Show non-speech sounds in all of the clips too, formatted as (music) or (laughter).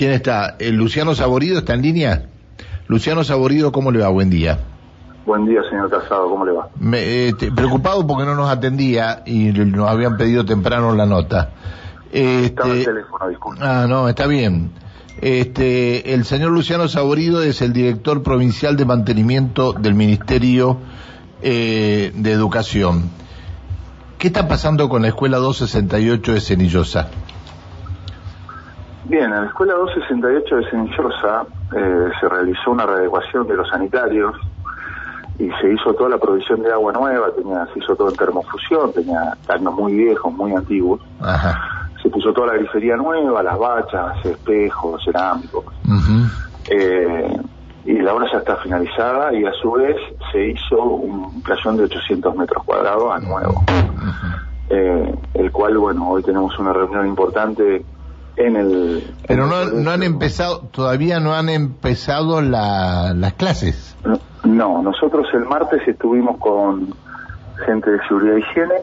¿Quién está? ¿El Luciano Saborido está en línea? Luciano Saborido, ¿cómo le va? Buen día. Buen día, señor Casado, ¿cómo le va? Me, eh, preocupado porque no nos atendía y nos habían pedido temprano la nota. Este, Estaba el teléfono, disculpe. Ah, no, está bien. Este, el señor Luciano Saborido es el director provincial de mantenimiento del Ministerio eh, de Educación. ¿Qué está pasando con la escuela 268 de Cenillosa? Bien, en la escuela 268 de Cenillosa eh, se realizó una readecuación de los sanitarios y se hizo toda la provisión de agua nueva, tenía, se hizo todo en termofusión, tenía caños muy viejos, muy antiguos. Se puso toda la grifería nueva, las bachas, espejos, cerámicos. eh, y la obra ya está finalizada y a su vez se hizo un playón de 800 metros cuadrados a nuevo. eh, el cual, bueno, hoy tenemos una reunión importante en el... Pero no, no han empezado, todavía no han empezado la, las clases. No, nosotros el martes estuvimos con gente de seguridad y higiene,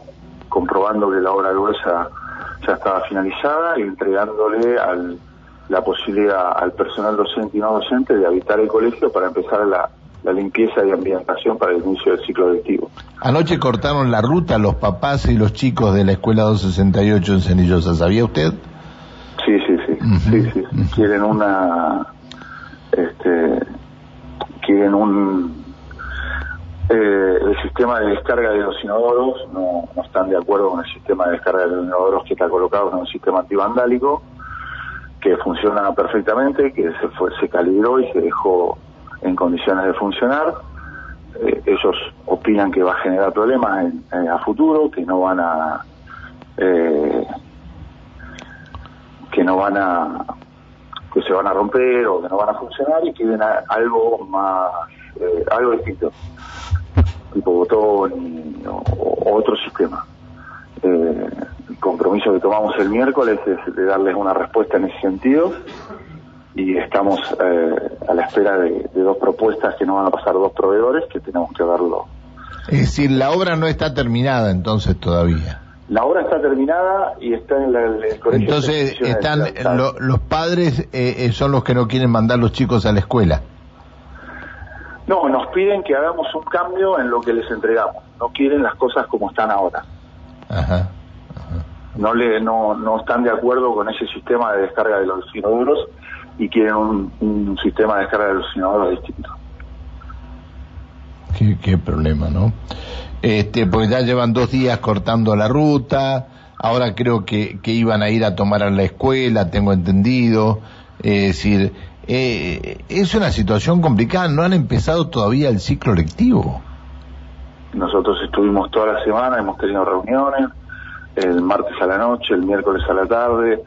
comprobando que la obra gruesa ya estaba finalizada y entregándole al, la posibilidad al personal docente y no docente de habitar el colegio para empezar la, la limpieza y ambientación para el inicio del ciclo lectivo. Anoche cortaron la ruta los papás y los chicos de la escuela 268 en Cenillosa, ¿sabía usted? Sí, sí. Quieren una, este, quieren un, eh, el sistema de descarga de los inodoros, no, no están de acuerdo con el sistema de descarga de los inodoros que está colocado en un sistema antivandálico, que funciona perfectamente, que se fue, se calibró y se dejó en condiciones de funcionar. Eh, ellos opinan que va a generar problemas en, en, a futuro, que no van a eh, que no van a que se van a romper o que no van a funcionar y quieren a, algo más eh, algo distinto. (laughs) Tipo botón o, o, otro sistema. Eh, el compromiso que tomamos el miércoles es de darles una respuesta en ese sentido y estamos eh, a la espera de, de, dos propuestas que nos van a pasar dos proveedores que tenemos que verlo. Es decir la obra no está terminada entonces todavía la obra está terminada y está en la, el colegio. Entonces, están lo, los padres eh, son los que no quieren mandar los chicos a la escuela. No, nos piden que hagamos un cambio en lo que les entregamos. No quieren las cosas como están ahora. Ajá, ajá. No, le, no, no están de acuerdo con ese sistema de descarga de los inodoros y quieren un, un sistema de descarga de los inodoros distinto. Qué, qué problema, ¿no? este, pues ya llevan dos días cortando la ruta, ahora creo que, que iban a ir a tomar a la escuela, tengo entendido, es decir, eh, es una situación complicada, no han empezado todavía el ciclo lectivo. Nosotros estuvimos toda la semana, hemos tenido reuniones, el martes a la noche, el miércoles a la tarde.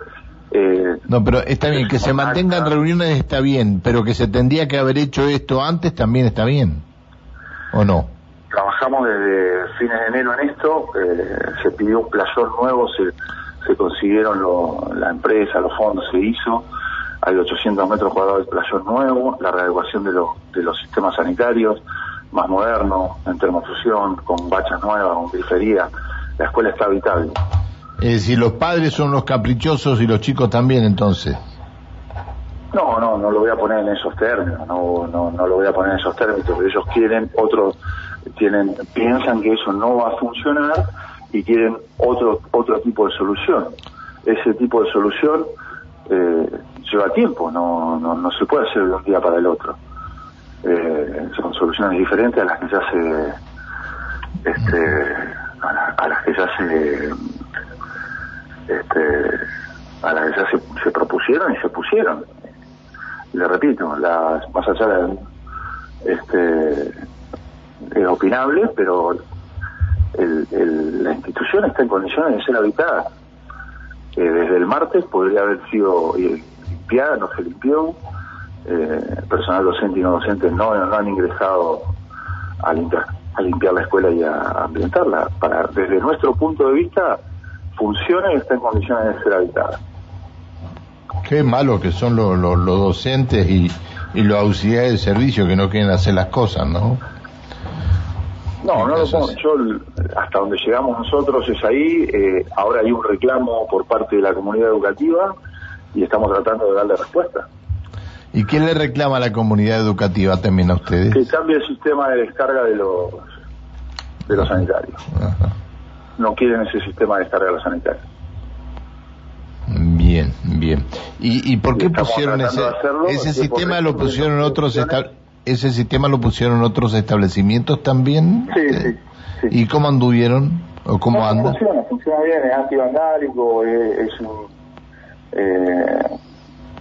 Eh, no, pero está bien, que se mantengan reuniones está bien, pero que se tendría que haber hecho esto antes también está bien, ¿o no? trabajamos desde fines de enero en esto, eh, se pidió un playón nuevo, se, se consiguieron lo, la empresa, los fondos se hizo, hay 800 metros cuadrados de playón nuevo, la readecuación de, lo, de los sistemas sanitarios, más moderno, en termofusión, con bachas nuevas, con grifería, la escuela está habitable. Es decir, los padres son los caprichosos y los chicos también entonces. No, no, no lo voy a poner en esos términos, no, no, no lo voy a poner en esos términos, ellos quieren otro, tienen, piensan que eso no va a funcionar y quieren otro, otro tipo de solución. Ese tipo de solución eh, lleva tiempo, no, no, no se puede hacer de un día para el otro. Eh, son soluciones diferentes a las que ya se, este, a, la, a las que ya se, este, a las que ya se, se propusieron y se pusieron. Le repito, las, más allá de, este, es opinable, pero el, la institución está en condiciones de ser habitada. Eh, desde el martes podría haber sido limpiada, no se limpió. Eh, personal docente y no docente no, han ingresado a limpiar, a limpiar la escuela y a ambientarla. Desde nuestro punto de vista, funciona y está en condiciones de ser habitada. Qué malo que son los, los, los docentes y, y los auxiliares de servicio que no quieren hacer las cosas, ¿no? No, no lo pongo. Yo, hasta donde llegamos nosotros es ahí. Eh, ahora hay un reclamo por parte de la comunidad educativa y estamos tratando de darle respuesta. ¿Y qué le reclama a la comunidad educativa también a ustedes? Que cambie el sistema de descarga de los de los sanitarios. Ajá. No quieren ese sistema de descarga de los sanitarios. Bien, bien. ¿Y, y por qué Estamos pusieron ese, hacerlo, ese sistema lo pusieron en otros esta- ese sistema lo pusieron en otros establecimientos también? Sí, Eh, sí, sí. ¿Y cómo anduvieron? ¿O cómo No, anda? Funciona, funciona bien, es antivandálico, es, es un... eh,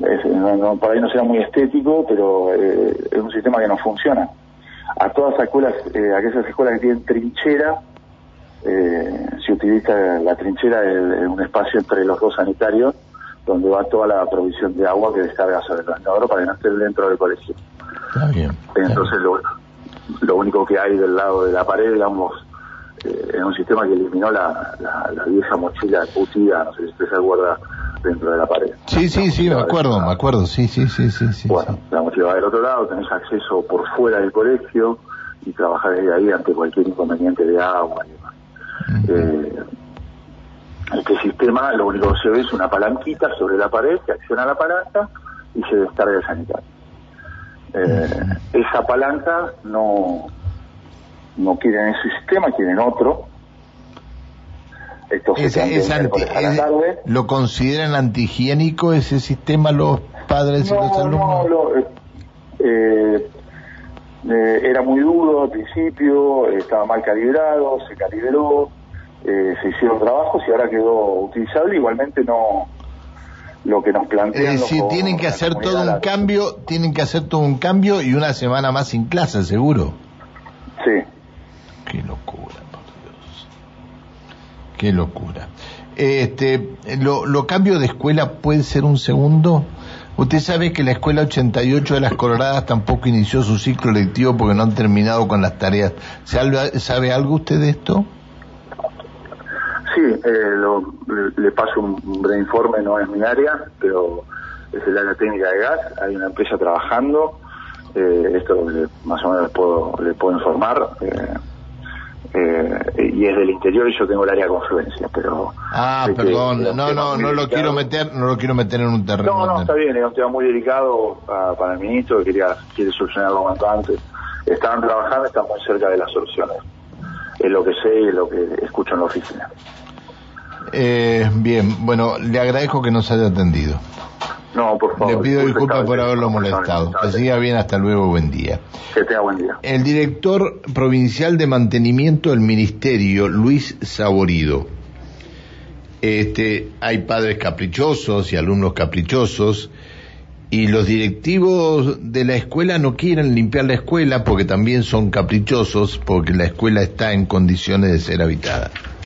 es- no, no, por ahí no será muy estético, pero eh, es un sistema que no funciona. A todas las escuelas, eh, aquellas escuelas que tienen trinchera, eh, se utiliza la trinchera es un espacio entre los dos sanitarios donde va toda la provisión de agua que descarga sobre el inodoro para que no esté dentro del colegio. Está bien. está Entonces lo, lo único que hay del lado de la pared, digamos, eh, es un sistema que eliminó la, la, la vieja mochila putida, no sé si usted se acuerda, dentro de la pared. bien. Sí, sí, sí, me acuerdo, me acuerdo. Sí, sí, sí, sí, sí. Bueno, sí. la mochila va del otro lado, tenés acceso por fuera del colegio y trabajar desde ahí ante cualquier inconveniente de agua y demás. Eh, este sistema lo único que se ve es una palanquita sobre la pared que acciona la palanca y se descarga el sanitario. Eh, esa palanca no, no quieren ese sistema, quieren otro. Cambia es anti- es- tarde. ¿Lo consideran antihigiénico ese sistema los padres y los No, alumnos? no, lo- eh, eh, era muy duro al principio, estaba mal calibrado, se calibró, eh, se hicieron trabajos y ahora quedó utilizable. Igualmente no lo que nos plantean. Es decir, tienen que hacer todo un cambio, tienen que hacer todo un cambio y una semana más sin clase, seguro. Sí. Qué locura, por Dios. Qué locura. Este, lo, lo cambio de escuela puede ser un segundo. Usted sabe que la escuela 88 de las Coloradas tampoco inició su ciclo lectivo porque no han terminado con las tareas. ¿Sabe, sabe algo usted de esto? Eh, lo- le, le paso un, un breve informe, no es mi área, pero es el área técnica de gas, hay una empresa trabajando, eh, esto más o menos le puedo, le puedo informar, eh, eh, y es del interior y yo tengo el área de confluencia, pero... Ah, que perdón, no, no, no lo delicado. quiero meter, no lo quiero meter en un terreno. No, no, está bien, es un tema muy delicado para el ministro que quería, quiere solucionarlo cuanto antes. Estaban trabajando, están muy cerca de las soluciones. Es lo que sé y es lo que escucho en la oficina. Eh, bien, bueno, le agradezco que nos haya atendido. No, por favor. Le pido disculpas por haberlo molestado. Que siga bien, hasta luego, buen día. Que tenga buen día. El director provincial de mantenimiento del ministerio, Luis Saborido. Este, hay padres caprichosos y alumnos caprichosos y los directivos de la escuela no quieren limpiar la escuela porque también son caprichosos porque la escuela está en condiciones de ser habitada.